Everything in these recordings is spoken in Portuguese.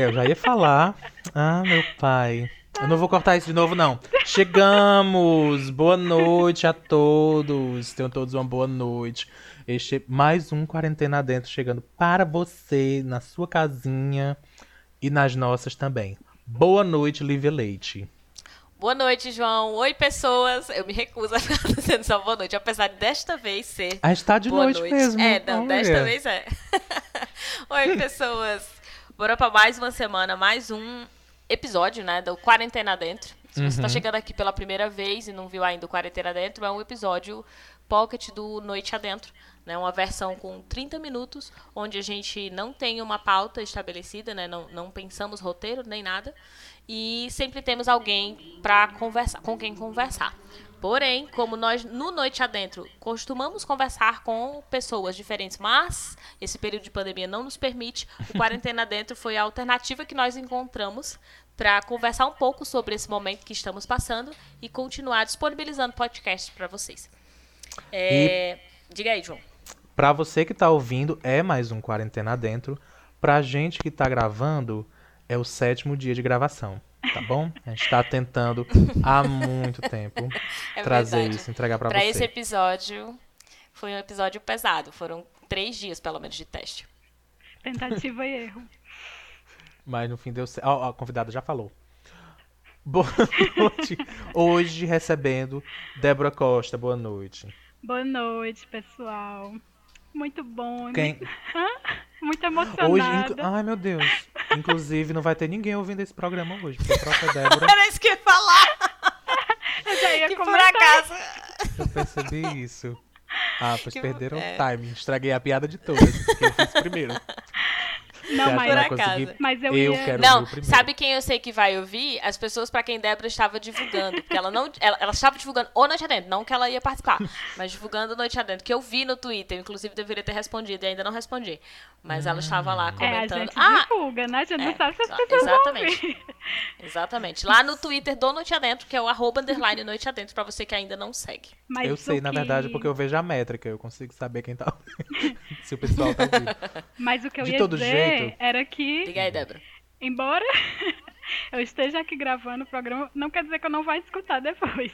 Eu já ia falar. Ah, meu pai. Eu não vou cortar isso de novo, não. Chegamos! Boa noite a todos. Tenham todos uma boa noite. Este é mais um Quarentena Dentro chegando para você, na sua casinha e nas nossas também. Boa noite, Lívia Leite. Boa noite, João. Oi, pessoas. Eu me recuso a ficar dizendo só boa noite, apesar de desta vez ser. Ah, está de boa noite, noite, mesmo. É, não, Olha. desta vez é. Oi, pessoas. Bora pra mais uma semana, mais um episódio, né, do Quarentena Dentro. Se você tá Uhum. chegando aqui pela primeira vez e não viu ainda o Quarentena Dentro, é um episódio pocket do Noite Adentro. Né, uma versão com 30 minutos, onde a gente não tem uma pauta estabelecida, né, não, não pensamos roteiro nem nada, e sempre temos alguém para conversar, com quem conversar. Porém, como nós no Noite Adentro costumamos conversar com pessoas diferentes, mas esse período de pandemia não nos permite, o Quarentena Adentro foi a alternativa que nós encontramos para conversar um pouco sobre esse momento que estamos passando e continuar disponibilizando podcasts para vocês. É, Diga aí, João. Pra você que tá ouvindo, é mais um Quarentena Dentro. Pra gente que tá gravando, é o sétimo dia de gravação, tá bom? A gente tá tentando há muito tempo É trazer verdade. isso, entregar pra, Pra você. esse episódio, foi um episódio pesado. Foram três dias, pelo menos, de teste. Tentativa e erro. Mas no fim deu certo. Ó, ó, a convidada já falou. Boa noite. Hoje recebendo Débora Costa. Boa noite. Boa noite, pessoal. Muito bom. Quem... Muito, muito Hoje, emocionada. inclu- ai meu Deus. Inclusive, não vai ter ninguém ouvindo esse programa hoje, porque a própria Débora, Era isso que eu ia falar, Eu já ia que por comentar. acaso. eu percebi isso. Ah, pois Que- perderam é. o timing. Estraguei a piada de todas, porque eu fiz primeiro. Não, mas, que Por acaso. mas eu, Eu ia... quero- Não, sabe quem eu sei que vai ouvir? As pessoas pra quem Débora estava divulgando. Porque ela não. Ela, ela estava divulgando o Noite Adentro, não que ela ia participar, mas divulgando Noite Adentro, que eu vi no Twitter. Inclusive, deveria ter respondido e ainda não respondi. Mas ela estava lá É, a comentando. gente ah, divulga, né? A gente é, não sabe se as pessoas exatamente. vão ouvir. exatamente. Lá no Twitter do Noite Adentro, que é o arroba underline Noite Adentro, pra você que ainda não segue. Mas eu sei, o na que- verdade, porque eu vejo a métrica. Eu consigo saber quem tá ouvindo. Se o pessoal tá ouvindo. Mas o que eu De ia todo dizer jeito- era que, Diga aí, Débora. embora eu esteja aqui gravando o programa, não quer dizer que eu não vou escutar depois.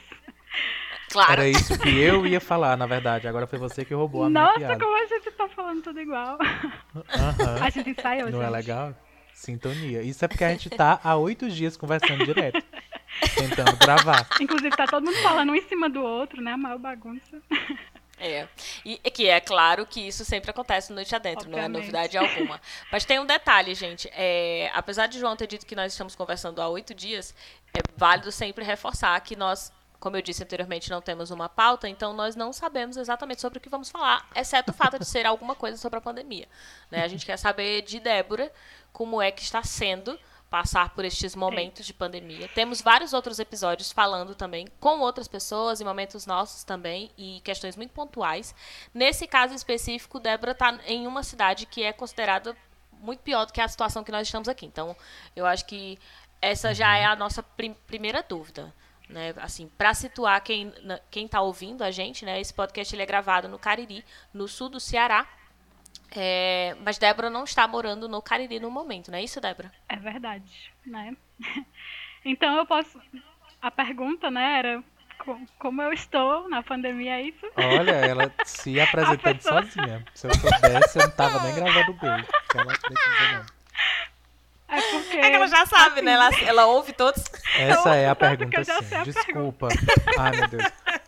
Claro. Era isso que eu ia falar, na verdade. Agora foi você que roubou a minha Nossa, como a gente tá falando tudo igual. A gente ensaiou, Não é gente. legal? Sintonia. Isso é porque a gente tá há oito dias conversando direto. Tentando gravar. Inclusive, tá todo mundo falando um em cima do outro, né? A maior bagunça. É. E é que é claro que isso sempre acontece no Noite Adentro, não é Obviamente. novidade alguma. Mas tem um detalhe, gente. É, apesar de João ter dito que nós estamos conversando há oito dias, é válido sempre reforçar que nós, como eu disse anteriormente, não temos uma pauta, então nós não sabemos exatamente sobre o que vamos falar, exceto o fato de ser alguma coisa sobre a pandemia. né? A gente quer saber de Débora como é que está sendo passar por estes momentos de pandemia. Temos vários outros episódios falando também com outras pessoas, em momentos nossos também, e questões muito pontuais. Nesse caso específico, Débora está em uma cidade que é considerada muito pior do que a situação que nós estamos aqui. Então, eu acho que essa já é a nossa prim- primeira dúvida. Né? Assim, para situar quem quem está ouvindo a gente, né? Esse podcast ele é gravado no Cariri, no sul do Ceará. É, mas Débora não está morando no Cariri no momento, não é isso, Débora? É verdade, né? Então eu posso. A pergunta, né, era co- como eu estou na pandemia, é isso? Olha, ela se apresentando pessoa- sozinha. Se eu soubesse, eu não tava nem gravando o beijo. Ela precisa não. É porque. É que ela já sabe, né? Ela, ela ouve todos. Essa é a pergunta, sim. Desculpa. Ai, meu Deus.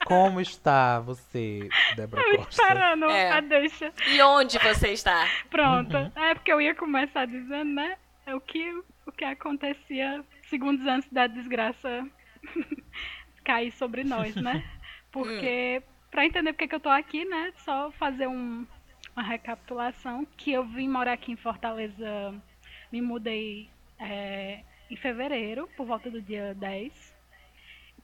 Como está você, Débora Eu Costa? esperando É. a deixa. E onde você está? Pronto. Uhum. É porque eu ia começar dizendo, né? É o que, o que acontecia segundos antes da desgraça cair sobre nós, né? Porque, pra entender porque que eu tô aqui, né? Só fazer um- uma recapitulação. Que eu vim morar aqui em Fortaleza, me mudei é, em fevereiro, por volta do dia 10.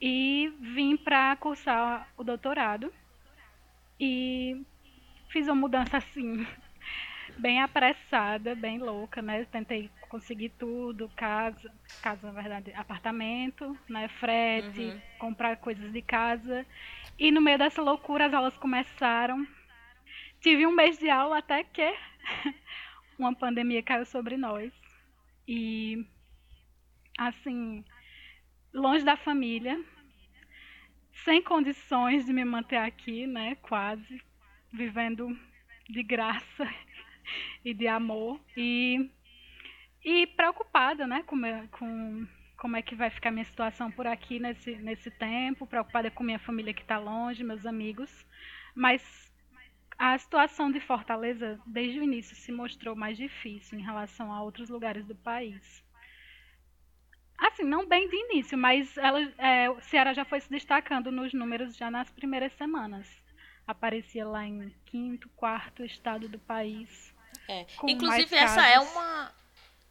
E vim pra cursar o doutorado. E fiz uma mudança assim, bem apressada, bem louca, né? Tentei conseguir tudo, casa, casa na verdade, apartamento, né? Frete, Uhum. comprar coisas de casa. E no meio dessa loucura as aulas começaram. Tive um mês de aula até que uma pandemia caiu sobre nós. E, assim, longe da família, sem condições de me manter aqui, né? Quase, vivendo de graça e de amor. E, e preocupada, né? Com, com como é que vai ficar minha situação por aqui nesse, nesse tempo, preocupada com minha família que está longe, meus amigos. Mas a situação de Fortaleza, desde o início, se mostrou mais difícil em relação a outros lugares do país. Assim, não bem de início, mas ela, é, o Ceará já foi se destacando nos números já nas primeiras semanas. Aparecia lá em quinto, quarto estado do país. É. Inclusive, essa é uma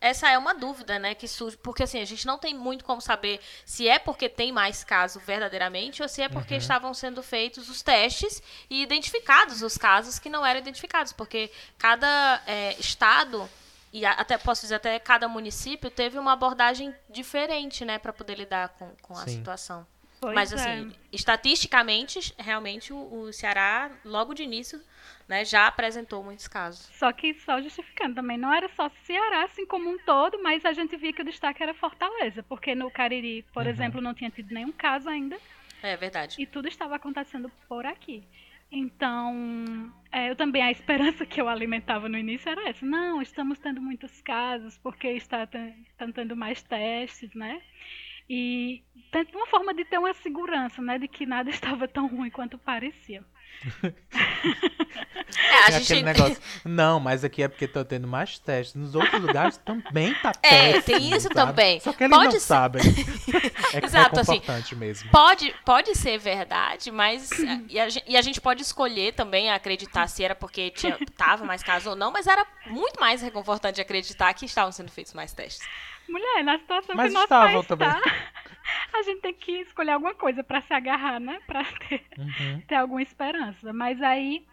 essa é uma dúvida, né, que surge, porque assim, a gente não tem muito como saber se é porque tem mais casos verdadeiramente ou se é porque uhum. estavam sendo feitos os testes e identificados os casos que não eram identificados, porque cada é, estado e até posso dizer até cada município teve uma abordagem diferente, né, para poder lidar com, com a situação. Pois Mas assim, é. estatisticamente, realmente o, o Ceará logo de início né, já apresentou muitos casos. Só que só justificando também, não era só Ceará assim como um todo, mas a gente via que o destaque era Fortaleza, porque no Cariri, por uhum. exemplo, não tinha tido nenhum caso ainda. É verdade. E tudo estava acontecendo por aqui. Então, é, eu também, a esperança que eu alimentava no início era essa. Não, estamos tendo muitos casos, porque está, está tendo mais testes, né? E uma forma de ter uma segurança, né? De que nada estava tão ruim quanto parecia. é, a é gente... aquele negócio. Não, mas aqui é porque tô tendo mais testes. Nos outros lugares também tá É, péssimo, tem isso sabe? também. Só que eles pode não ser... sabem. É Exato, assim, mesmo. Pode, pode ser verdade, mas e a, e a, gente pode escolher também acreditar se era porque tinha, tava mais casos ou não, mas era muito mais reconfortante acreditar que estavam sendo feitos mais testes. Mulher, na situação mas que nosso país também. Tá, a gente tem que escolher alguma coisa para se agarrar, né? Para ter, uhum. ter alguma esperança. Mas aí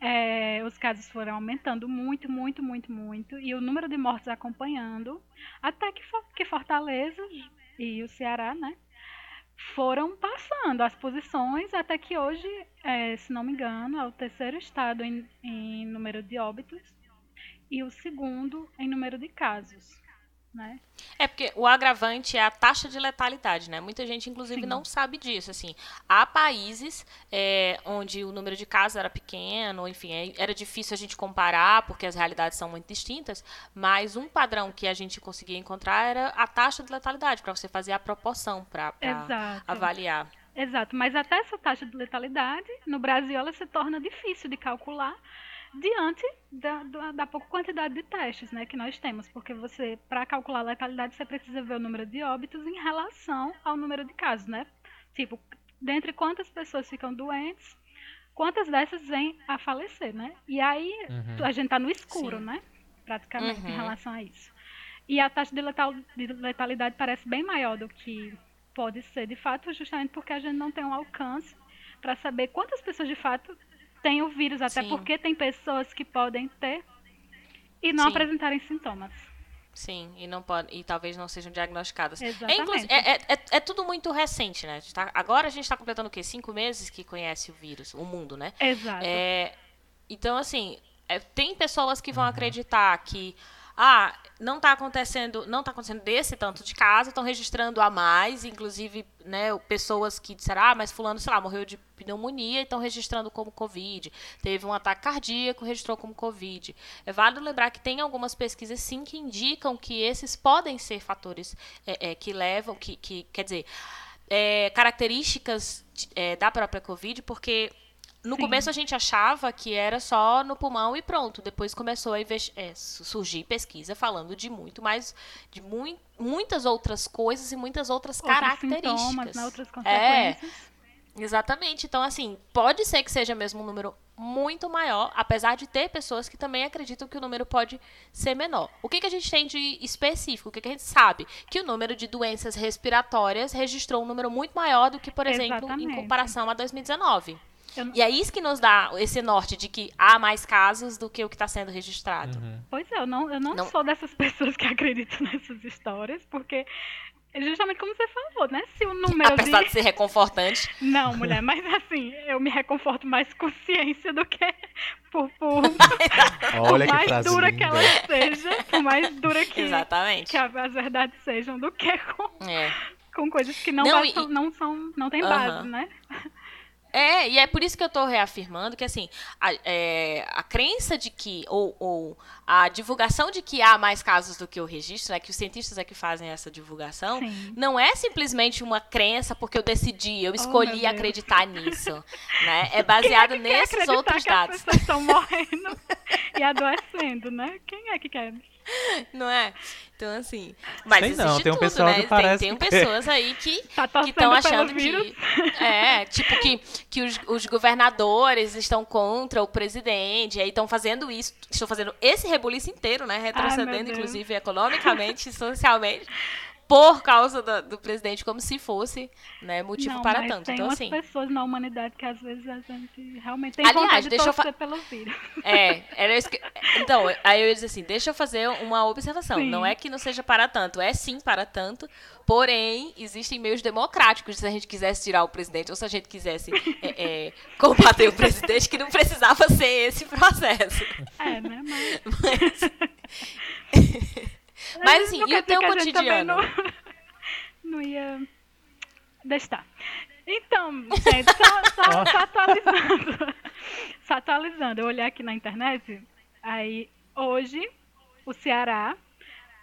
é, os casos foram aumentando muito, muito, muito, muito. E o número de mortes acompanhando. Até que, que Fortaleza e o Ceará, né? Foram passando as posições até que hoje, é, se não me engano, é o terceiro estado em, em número de óbitos e o segundo em número de casos né? É porque o agravante é a taxa de letalidade, né? Muita gente, inclusive, Sim. não sabe disso. Assim, há países é, onde o número de casos era pequeno, enfim, é, era difícil a gente comparar porque as realidades são muito distintas. Mas um padrão que a gente conseguia encontrar era a taxa de letalidade para você fazer a proporção para avaliar. Exato, mas até essa taxa de letalidade no Brasil ela se torna difícil de calcular diante da, da, da, pouca quantidade de testes né, que nós temos, porque você, para calcular a letalidade, você precisa ver o número de óbitos em relação ao número de casos, né? Tipo, dentre quantas pessoas ficam doentes, quantas dessas vêm a falecer, né? E aí uhum. a gente tá no escuro, Sim. né? Praticamente uhum. em relação a isso. E a taxa de, letal, de letalidade parece bem maior do que pode ser de fato, justamente porque a gente não tem um alcance para saber quantas pessoas de fato tem o vírus, até Sim. porque tem pessoas que podem ter e não Sim. apresentarem sintomas. Sim, e não pode, e talvez não sejam diagnosticadas. É, Exatamente. É, é, é, é tudo muito recente, né? A tá, agora a gente está completando o quê? Cinco meses que conhece o vírus, o mundo, né? Exato. É, então, assim, é, tem pessoas que vão uhum. acreditar que ah, não está acontecendo, não tá acontecendo desse tanto de caso, estão registrando a mais, inclusive, né, pessoas que disseram, ah, mas fulano, sei lá, morreu de pneumonia e estão registrando como Covid. Teve um ataque cardíaco, registrou como Covid. É válido lembrar que tem algumas pesquisas, sim, que indicam que esses podem ser fatores é, é, que levam, que, que quer dizer, é, características é, da própria Covid, porque no Sim. começo a gente achava que era só no pulmão e pronto. Depois começou a é, surgir pesquisa falando de muito mais, de mu muitas outras coisas e muitas outras, outros características. Sintomas, né? Outras consequências. É, exatamente. Então, assim, pode ser que seja mesmo um número muito maior, apesar de ter pessoas que também acreditam que o número pode ser menor. O que, que a gente tem de específico? O que, que a gente sabe? Que o número de doenças respiratórias registrou um número muito maior do que, por exemplo, Exatamente. em comparação a 2019. Não... E é isso que nos dá esse norte de que há mais casos do que o que está sendo registrado. Uhum. Pois é, eu não, eu não, não, sou dessas pessoas que acreditam nessas histórias, porque justamente como você falou, né? Se o número Apesar de... de ser reconfortante. Não, mulher, mas assim, eu me reconforto mais com ciência do que por, por, Olha por que mais frase dura linda. que ela seja, por mais dura que, Exatamente. que as verdades sejam, do que com, É. com coisas que não, Não, bastam- e- não são, não tem base, né? É, e é por isso que eu tô reafirmando que, assim, a, é, a crença de que, ou, ou a divulgação de que há mais casos do que o registro, né, que os cientistas é que fazem essa divulgação, Sim. não é simplesmente uma crença porque eu decidi, eu Oh, escolhi Deus. acreditar nisso, né? É baseado é nesses outros que as dados, pessoas estão morrendo e adoecendo, né? Quem é que quer? não é? Então, assim, mas Sei existe não, tem um tudo, pessoal né? que Tem- parece tem, que- pessoas aí que Tá estão pelo achando vírus? que é tipo que, que os, os governadores estão contra o presidente e aí estão fazendo isso estão fazendo esse rebuliço inteiro né retrocedendo Deus. inclusive economicamente e socialmente por causa do, do presidente como se fosse né motivo não, para mas tanto tem então assim pessoas na humanidade que às vezes a gente realmente tem Aliás, de deixa eu pelo vírus. É, era isso que... Então, aí eu ia dizer assim, deixa eu fazer uma observação. Sim. Não é que não seja para tanto, é sim para tanto, porém, existem meios democráticos se a gente quisesse tirar o presidente ou se a gente quisesse é, é, combater o presidente, que não precisava ser esse processo. É, né? Mas, Mas, mas assim, não e o teu cotidiano? Não, não ia. Deixa estar. Então, gente, só, só, só atualizando. Só atualizando. Eu olhei aqui na internet, aí hoje o Ceará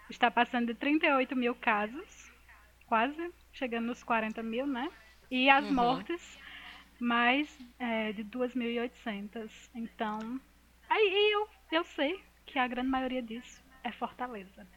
está passando de 38 mil casos, quase, chegando nos 40 mil, né? E as Uhum. mortes, mais é, de 2.800. Então, aí eu, eu sei que a grande maioria disso é Fortaleza.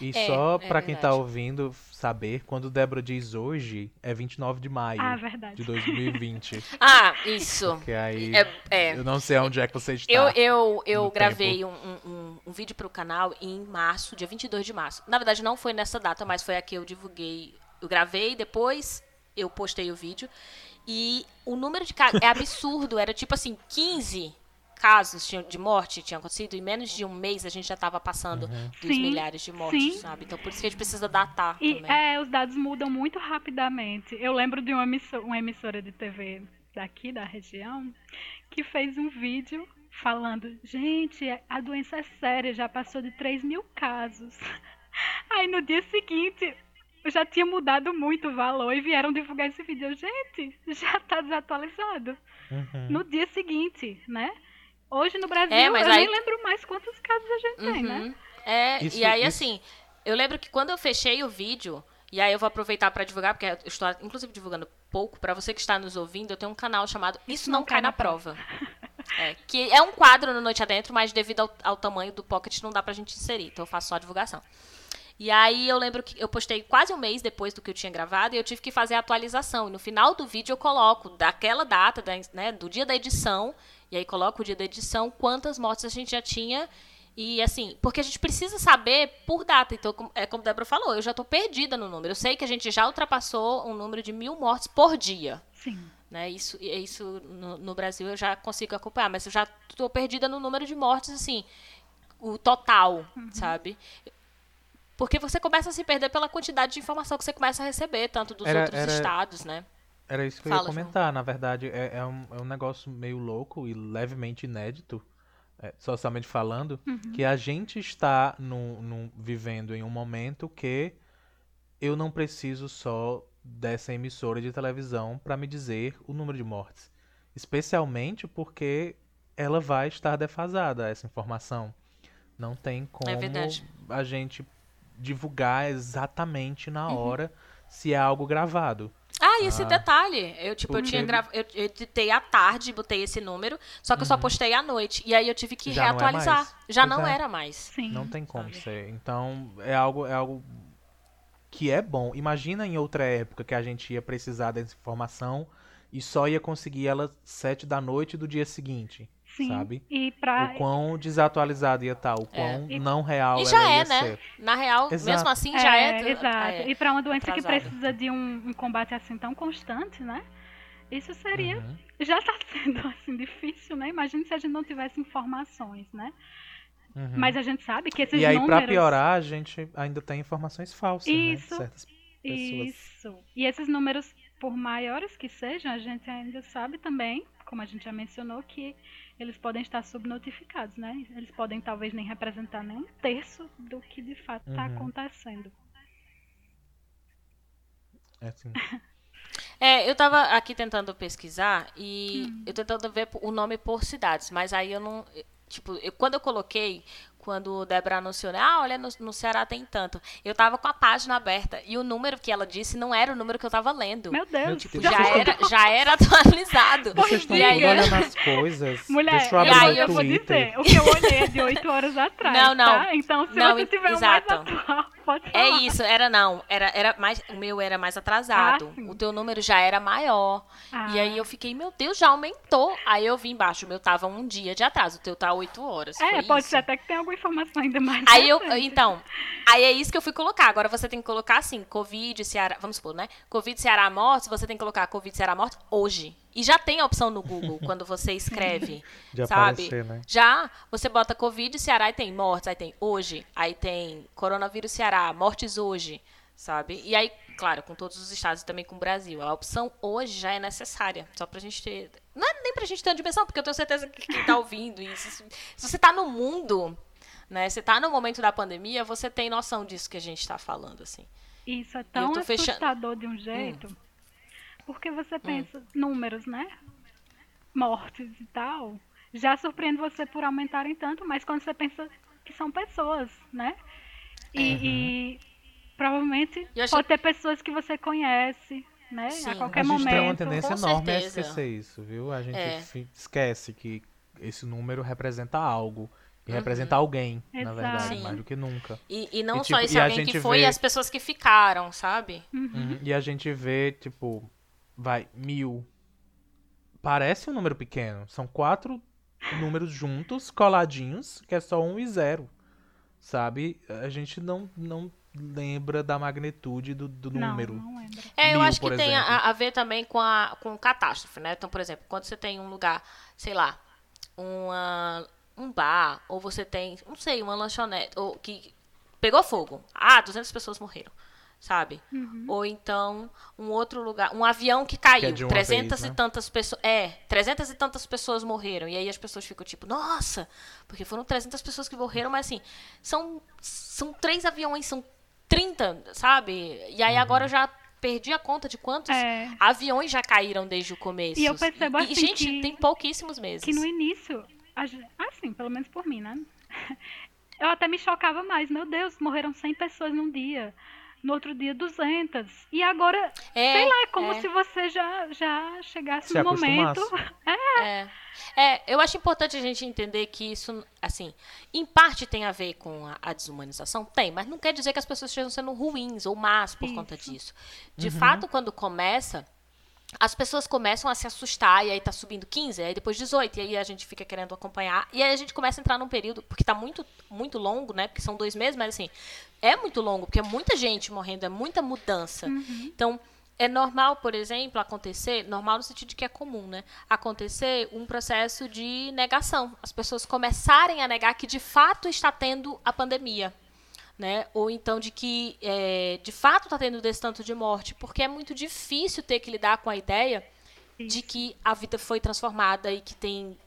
E É, só é pra quem tá ouvindo saber, quando Débora diz hoje, é 29 de maio Ah, de 2020. Ah, isso. Porque aí É, é. eu não sei onde é que você está. Eu, eu, eu gravei um, um, um, um vídeo pro canal em março, dia 22 de março. Na verdade, não foi nessa data, mas foi a que eu divulguei. Eu gravei, depois eu postei o vídeo. E o número de casos é absurdo. Era tipo assim, 15 casos de morte tinham acontecido. Em menos de um mês a gente já estava passando Uhum. dos Sim, milhares de mortes, sim. sabe? Então por isso que a gente precisa datar E também. é, os dados mudam muito rapidamente. Eu lembro de uma emissora, uma emissora de TV daqui da região que fez um vídeo falando: gente, a doença é séria, já passou de 3 mil casos. Aí no dia seguinte. Eu já tinha mudado muito o valor e vieram divulgar esse vídeo. Eu, Gente, já tá desatualizado. Uhum. No dia seguinte, né? Hoje no Brasil, É, mas eu aí- nem lembro mais quantos casos a gente tem, né? Uhum. É, Isso- e aí isso- assim, eu lembro que quando eu fechei o vídeo, e aí eu vou aproveitar pra divulgar, porque eu estou inclusive divulgando pouco, pra você que está nos ouvindo, eu tenho um canal chamado Isso, Não, Cai na Prova. É, que é um quadro no Noite Adentro, mas devido ao, ao tamanho do Pocket não dá pra gente inserir, então eu faço só a divulgação. E aí eu lembro que eu postei quase um mês depois do que eu tinha gravado e eu tive que fazer a atualização. E no final do vídeo eu coloco daquela data, da- né, do dia da edição, e aí coloco o dia da edição, quantas mortes a gente já tinha. E assim, porque a gente precisa saber por data. Então, como- é como a Débora falou, eu já tô perdida no número. Eu sei que a gente já ultrapassou um número de mil mortes por dia. Sim. Né? Isso, e isso no, no Brasil eu já consigo acompanhar, mas eu já tô perdida no número de mortes, assim, o total, sabe? Porque você começa a se perder pela quantidade de informação que você começa a receber, tanto dos Era- outros era- estados, né? Era isso que eu Fala, ia comentar. Na verdade, é, é um, é um negócio meio louco e levemente inédito, é, socialmente falando, que a gente está num- num- vivendo em um momento que eu não preciso só dessa emissora de televisão para me dizer o número de mortes. Especialmente porque ela vai estar defasada, essa informação. Não tem como verdade. a gente divulgar exatamente na hora se é algo gravado. Ah, esse Ah. detalhe, eu tipo, eu Porque- tinha grava... eu, eu editei à tarde, botei esse número, só que eu só postei à noite. E aí eu tive que Uhum. Já não é reatualizar. Já Pois não é. era mais. Sim. Não tem como sabe? ser. Então, é algo, é algo que é bom. Imagina em outra época que a gente ia precisar dessa informação e só ia conseguir ela sete da noite do dia seguinte, Sim. sabe? E pra. O quão desatualizado ia estar, o quão E- não real E ela já ia é, né? ser. Na real, Exato. mesmo assim, já é. Exato. é. E para uma doença que atrasada. precisa de um, um combate assim tão constante, né? Isso seria. Uhum. Já tá sendo assim difícil, né? Imagina se a gente não tivesse informações, né? Uhum. Mas a gente sabe que esses E aí, números. pra piorar, a gente ainda tem informações falsas, Isso, né? Certas pessoas. Isso. E esses números, por maiores que sejam, a gente ainda sabe também, como a gente já mencionou, que eles podem estar subnotificados, né? Eles podem talvez nem representar nem um terço do que de fato está Uhum. acontecendo. É assim. É, eu tava aqui tentando pesquisar e Hum. eu tentando ver o nome por cidades, mas aí eu não. Tipo, eu- quando eu coloquei, quando o Débora anunciou, né, ah, olha, no, no Ceará tem tanto. Eu tava com a página aberta e o número que ela disse não era o número que eu tava lendo. Meu Deus, Meu Deus. já, era, já era atualizado. Vocês estão E aí- olhando as coisas. Mulher, Deixa eu e abrir aí eu vou Twitter. dizer, o que eu olhei é de 8 horas atrás, Não, não. tá? Então, se Não, você tiver exato. o mais atual, pode É falar. isso, era não, era, era mais, o meu era mais atrasado, Ah, o teu número já era maior, Ah. e aí eu fiquei, meu Deus, já aumentou, aí eu vi embaixo, o meu tava um dia de atraso, o teu tá oito horas, É, pode isso. ser até que tenha alguma informação ainda mais Aí eu, então, aí é isso que eu fui colocar. Agora você tem que colocar assim, Covid, Ceará, vamos supor, né? Covid, Ceará, morte, você tem que colocar Covid, Ceará, morte hoje. E já tem a opção no Google quando você escreve, De sabe? aparecer, né? Já, você bota Covid, Ceará e tem mortes, aí tem hoje, aí tem coronavírus, Ceará, mortes hoje, sabe? E aí, claro, com todos os estados e também com o Brasil. A opção hoje já é necessária, só pra gente ter... Não é nem pra gente ter uma dimensão, porque eu tenho certeza que quem tá ouvindo isso, se você tá no mundo né? Você tá no momento da pandemia, você tem noção disso que a gente tá falando, assim. Isso é tão tô fechando- Hum. assustador de um jeito. Porque você pensa, números, né? Mortes e tal. Já surpreende você por aumentarem tanto, mas quando você pensa que são pessoas, né? E, e provavelmente É. E eu acho- pode ter pessoas que você conhece, né? Sim. A A qualquer gente tem uma momento. tendência Com enorme a certeza. esquecer isso, viu? A gente É. esquece que esse número representa algo. E Uhum. representa alguém, na Exato. verdade, Sim. mais do que nunca. E, e não E, só tipo, esse e a alguém que foi vê- e as pessoas que ficaram, sabe? Uhum. E a gente vê, tipo, vai, mil. Parece um número pequeno. São quatro números juntos, coladinhos, que é só um e zero. Sabe? A gente não, não lembra da magnitude do, do Não, número. não lembro. É, eu Mil, acho que por tem exemplo. a, a ver também com a com catástrofe, né? Então, por exemplo, quando você tem um lugar, sei lá, uma, um bar, ou você tem, não sei, uma lanchonete, ou que pegou fogo. Ah, 200 pessoas morreram, sabe? Ou então um outro lugar, um avião que caiu, Que é de uma 300 vez, e né? tantas pessoas, é, 300 e tantas pessoas morreram. E aí as pessoas ficam tipo, nossa, porque foram 300 pessoas que morreram, mas assim, são são três aviões, são 30, sabe? E aí agora Uhum. eu já perdi a conta de quantos É. aviões já caíram desde o começo. E eu percebo E, assim gente, que- tem pouquíssimos meses. Que no início, assim, pelo menos por mim, né? Eu até me chocava mais. Meu Deus, morreram 100 pessoas num dia. No outro dia, 200. E agora, É, sei lá, é como é. se você já, já chegasse Se no momento. acostumasse. É. É, eu acho importante a gente entender que isso, assim, em parte tem a ver com a, a desumanização, tem, mas não quer dizer que as pessoas estejam sendo ruins ou más por conta Isso. disso. De fato, quando começa, as pessoas começam a se assustar e aí tá subindo 15, aí depois 18, e aí a gente fica querendo acompanhar, e aí a gente começa a entrar num período, porque tá muito, muito longo, né, porque são dois meses, mas assim, é muito longo, porque é muita gente morrendo, é muita mudança. Então, é normal, por exemplo, acontecer, normal no sentido de que é comum, né? Acontecer um processo de negação. As pessoas começarem a negar que de fato está tendo a pandemia. Né? Ou então de que é, de fato está tendo desse tanto de morte, porque é muito difícil ter que lidar com a ideia de que a vida foi transformada e que tem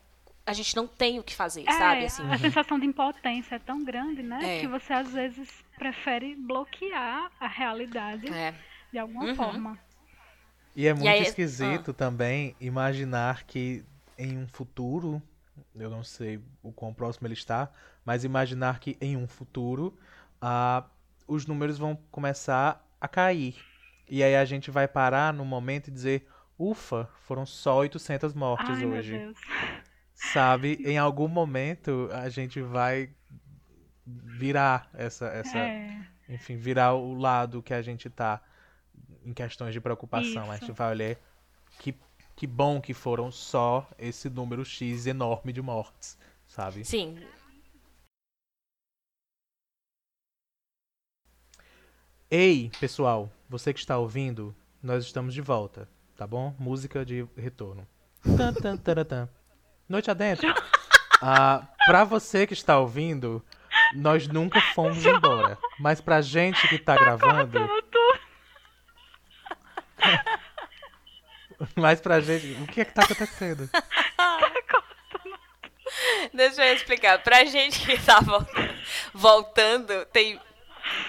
a gente não tem o que fazer, É, sabe? Assim, a sensação de impotência é tão grande, né? É. Que você às vezes prefere bloquear a realidade é. de alguma Uhum. forma. E é muito aí- ah. esquisito também imaginar que em um futuro, eu não sei o quão próximo ele está, mas imaginar que em um futuro ah, os números vão começar a cair. E aí a gente vai parar no momento e dizer, ufa, foram só 800 mortes Ai, meu hoje. Deus. Sabe? Em algum momento a gente vai virar essa, essa É, enfim, virar o lado que a gente tá em questões de preocupação. A Isso. gente vai olhar que, que bom que foram só esse número X enorme de mortes, sabe? Sim. Ei, pessoal, você que está ouvindo, nós estamos de volta, tá bom? Música de retorno. Tan, tan, taran, tan. Noite adentro. Ah, pra você que está ouvindo, nós nunca fomos embora. Mas pra gente que tá gravando. Mas pra gente. O que é que tá acontecendo? Deixa eu explicar. Pra gente que tá voltando, tem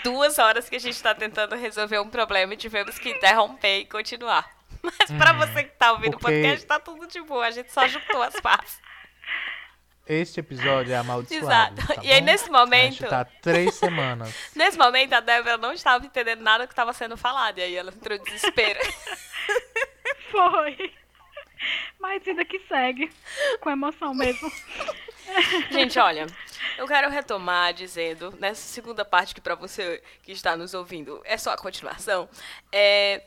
duas horas que a gente tá tentando resolver um problema e tivemos que interromper e continuar. Mas pra você que tá ouvindo o porque- podcast, tá tudo de boa. A gente só juntou as partes. Este episódio é amaldiçoado. Exato. tá E aí, nesse A gente momento- tá há três semanas. Nesse momento, a Débora não estava entendendo nada do que estava sendo falado. E aí ela entrou em desespero. Foi. Mas vida que segue. Com emoção mesmo. Gente, olha, eu quero retomar dizendo, nessa segunda parte que pra você que está nos ouvindo é só a continuação, é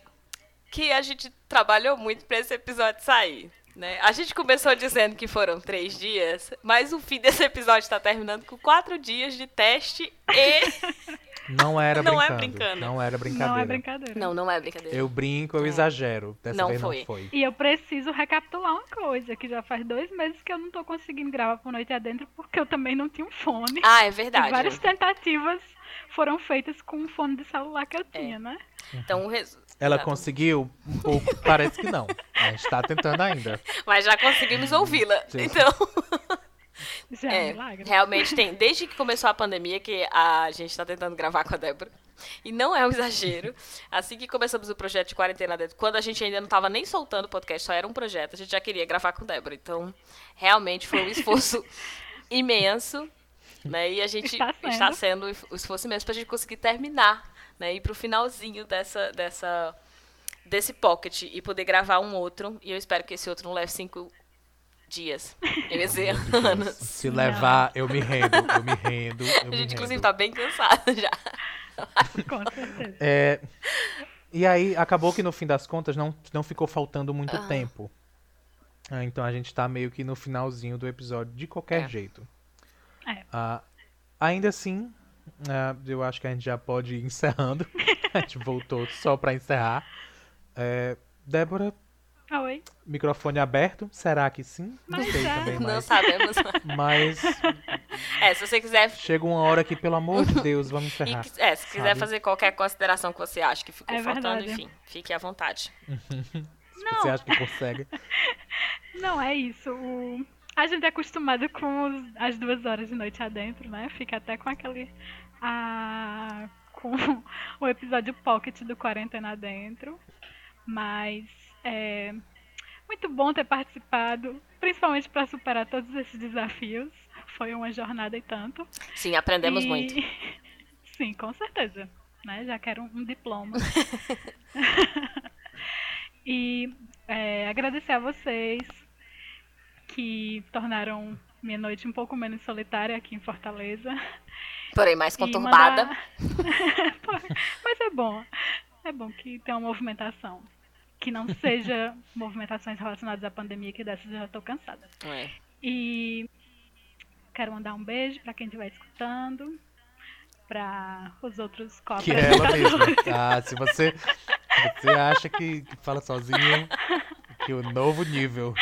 que a gente trabalhou muito pra esse episódio sair. Né? A gente começou dizendo que foram três dias, mas o fim desse episódio está terminando com quatro dias de teste e. Não era Não é brincando. brincando. Não era brincadeira. Não é brincadeira. Não, não é brincadeira. Eu brinco, eu exagero. Dessa Não vez foi. não foi. E eu preciso recapitular uma coisa, que já faz dois meses que eu não tô conseguindo gravar por noite adentro, porque eu também não tinha um fone. Ah, é E verdade. várias tentativas foram feitas com um fone de celular que eu É. tinha, né? Então, o resu... Ela Exato. conseguiu? Um pouco, parece que não. A gente tá tentando ainda. Mas já conseguimos ouvi-la. Sim. Então. Já é, um É, milagre. realmente tem. Desde que começou a pandemia, que a gente tá tentando gravar com a Débora. E não é um exagero. Assim que começamos o projeto de quarentena dentro, quando a gente ainda não tava nem soltando o podcast, só era um projeto, a gente já queria gravar com Débora. Então, realmente foi um esforço imenso. Né? E a gente Está sendo. está sendo o esforço imenso pra gente conseguir terminar, né? Ir pro finalzinho dessa, dessa, desse pocket e poder gravar um outro. E eu espero que esse outro não leve cinco dias. Eu ia dizer anos. Se levar, eu me rendo, eu me rendo. Eu A me gente, inclusive, rendo. tá bem cansada já. Com certeza. É, e aí, acabou que no fim das contas não, não ficou faltando muito Ah. tempo. Ah, então a gente tá meio que no finalzinho do episódio, de qualquer É. jeito. É. Ah, ainda assim, ah, eu acho que a gente já pode ir encerrando. a gente voltou só pra encerrar. É, Débora, Oi. microfone aberto? Será que sim? Não Mas sei é. também, Não sabemos. mas É, se você quiser. chega uma hora que, pelo amor de Deus, vamos e encerrar. que- é, se quiser sabe? fazer qualquer consideração que você acha que ficou É faltando, verdade. enfim, fique à vontade. Se você acha que consegue. Não, é isso. O... A gente é acostumado com os- as duas horas de noite adentro, né? Fica até com aquele. Ah, com o episódio pocket do Quarentena Adentro. Mas é muito bom ter participado, principalmente para superar todos esses desafios. Foi uma jornada e tanto. Sim, aprendemos E- muito. Sim, com certeza. Né? Já quero um diploma. e é, agradecer a vocês que tornaram minha noite um pouco menos solitária aqui em Fortaleza. Porém, mais conturbada. mandar- Mas é bom. É bom que tenha uma movimentação. Que não seja movimentações relacionadas à pandemia, que dessas eu já estou cansada. É. E quero mandar um beijo para quem estiver escutando, para os outros copos. Que é ela mesma. Ah, se você, você acha que, fala sozinho, que o novo nível.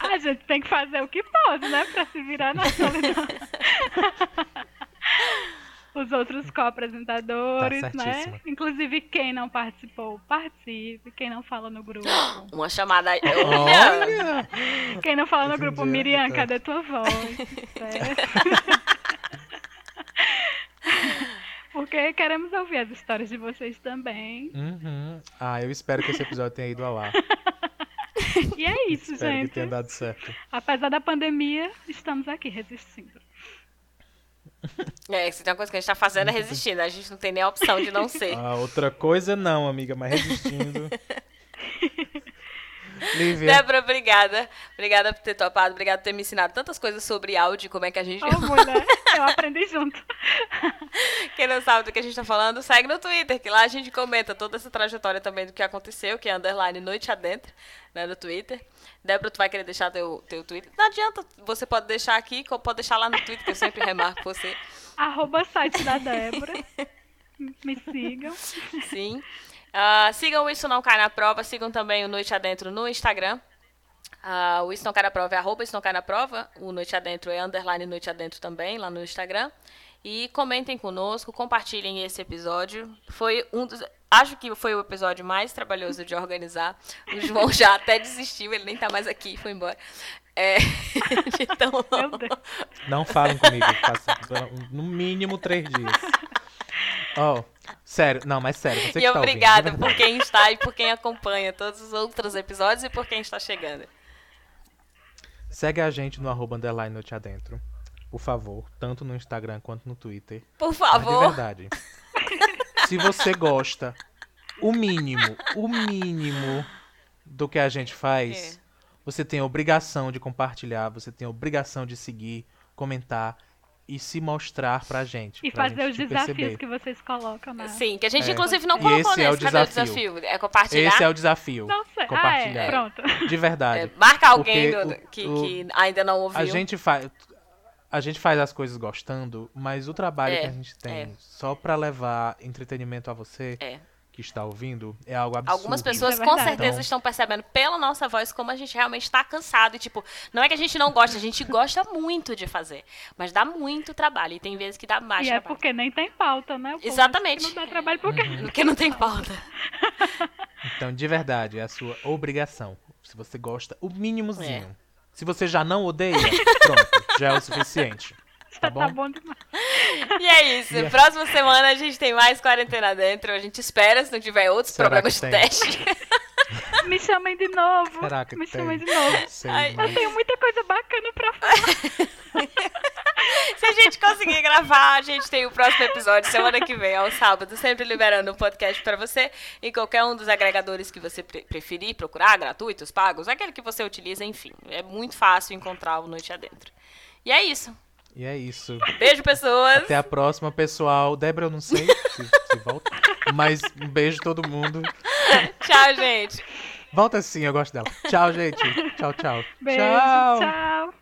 A gente tem que fazer o que pode, né? Pra se virar na solidão. Os outros co-apresentadores, Tá né? Inclusive, quem não participou, participe. Quem não fala no grupo. Uma chamada. Olha! Quem não fala no em grupo, Miriam, tá. cadê tua voz? Certo? Porque queremos ouvir as histórias de vocês também. Uhum. Ah, eu espero que esse episódio tenha ido ao ar. E é isso, espero que gente. tenha dado certo. Apesar da pandemia, estamos aqui resistindo. É, se tem uma coisa que a gente tá fazendo é resistindo. A gente não tem nem a opção de não ser. Ah, outra coisa não, amiga, mas resistindo. Lívia, Débora, obrigada. Obrigada por ter topado. Obrigada por ter me ensinado tantas coisas sobre áudio, como é que a gente. Ô, mulher, eu aprendi junto. Quem não sabe do que a gente tá falando, segue no Twitter, que lá a gente comenta toda essa trajetória também do que aconteceu, que é underline noite adentro, né, no Twitter. Débora, tu vai querer deixar teu, teu Twitter? Não adianta, você pode deixar aqui, pode deixar lá no Twitter, que eu sempre remarco você. Arroba site da Débora. Me sigam. Sim. Ah, sigam o Isso Não Cai na Prova, sigam também o Noite Adentro no Instagram. Ah, o Isso Não Cai na Prova é arroba Isso Não Cai na Prova. O Noite Adentro é underline Noite Adentro também, lá no Instagram. E comentem conosco, compartilhem esse episódio. Foi um dos. Acho que foi o episódio mais trabalhoso de organizar. O João já até desistiu, ele nem tá mais aqui, foi embora. É, então. Não falem comigo, façam no mínimo três dias. Oh, sério, não, mas sério, você que e tá ouvindo, de obrigada verdade. por quem está e por quem acompanha todos os outros episódios e por quem está chegando. Segue a gente no arroba underline noite adentro, por favor, tanto no Instagram quanto no Twitter. Por Mas de favor. verdade. Se você gosta, o mínimo, o mínimo do que a gente faz, É. você tem a obrigação de compartilhar, você tem a obrigação de seguir, comentar e se mostrar pra gente. E pra fazer gente os desafios perceber. que vocês colocam na. Sim, que a gente É. inclusive não colocou esse é o nesse. Cadê o desafio. desafio? É compartilhar. Esse é o desafio. Não sei. Ah, Compartilhar. é. Pronto. De verdade. É, marca alguém do- o- que, o- que ainda não ouviu. A gente faz. A gente faz as coisas gostando, mas o trabalho É, que a gente tem é. só pra levar entretenimento a você É. que está ouvindo é algo absurdo. Algumas pessoas é com certeza Então- estão percebendo pela nossa voz como a gente realmente está cansado. E, tipo, não é que a gente não gosta, a gente gosta muito de fazer. Mas dá muito trabalho. E tem vezes que dá mais E é trabalho. porque nem tem pauta, né? O Exatamente. Não dá trabalho porque. Uhum. Porque não tem pauta. Então, de verdade, é a sua obrigação. Se você gosta, o mínimozinho. É. Se você já não odeia, pronto, já é o suficiente. Tá tá bom? bom demais. E é isso. Yeah. Próxima semana a gente tem mais quarentena dentro. A gente espera, se não tiver outros Será problemas de tem? teste. Me chamem de novo. Será que Me tem? chamem de novo. Sei, Ai, mas- Eu tenho muita coisa bacana pra falar. Se a gente conseguir gravar, a gente tem o próximo episódio semana que vem, ao sábado, sempre liberando um podcast pra você em qualquer um dos agregadores que você pre- preferir procurar, gratuitos, pagos, aquele que você utiliza, enfim. É muito fácil encontrar o Noite Adentro. E é isso. E é isso. Beijo, pessoas. Até a próxima, pessoal. Débora, eu não sei se, se volta. Mas um beijo todo mundo. Tchau, gente. Volta sim, eu gosto dela. Tchau, gente. Tchau, tchau. Beijo. Tchau. Tchau.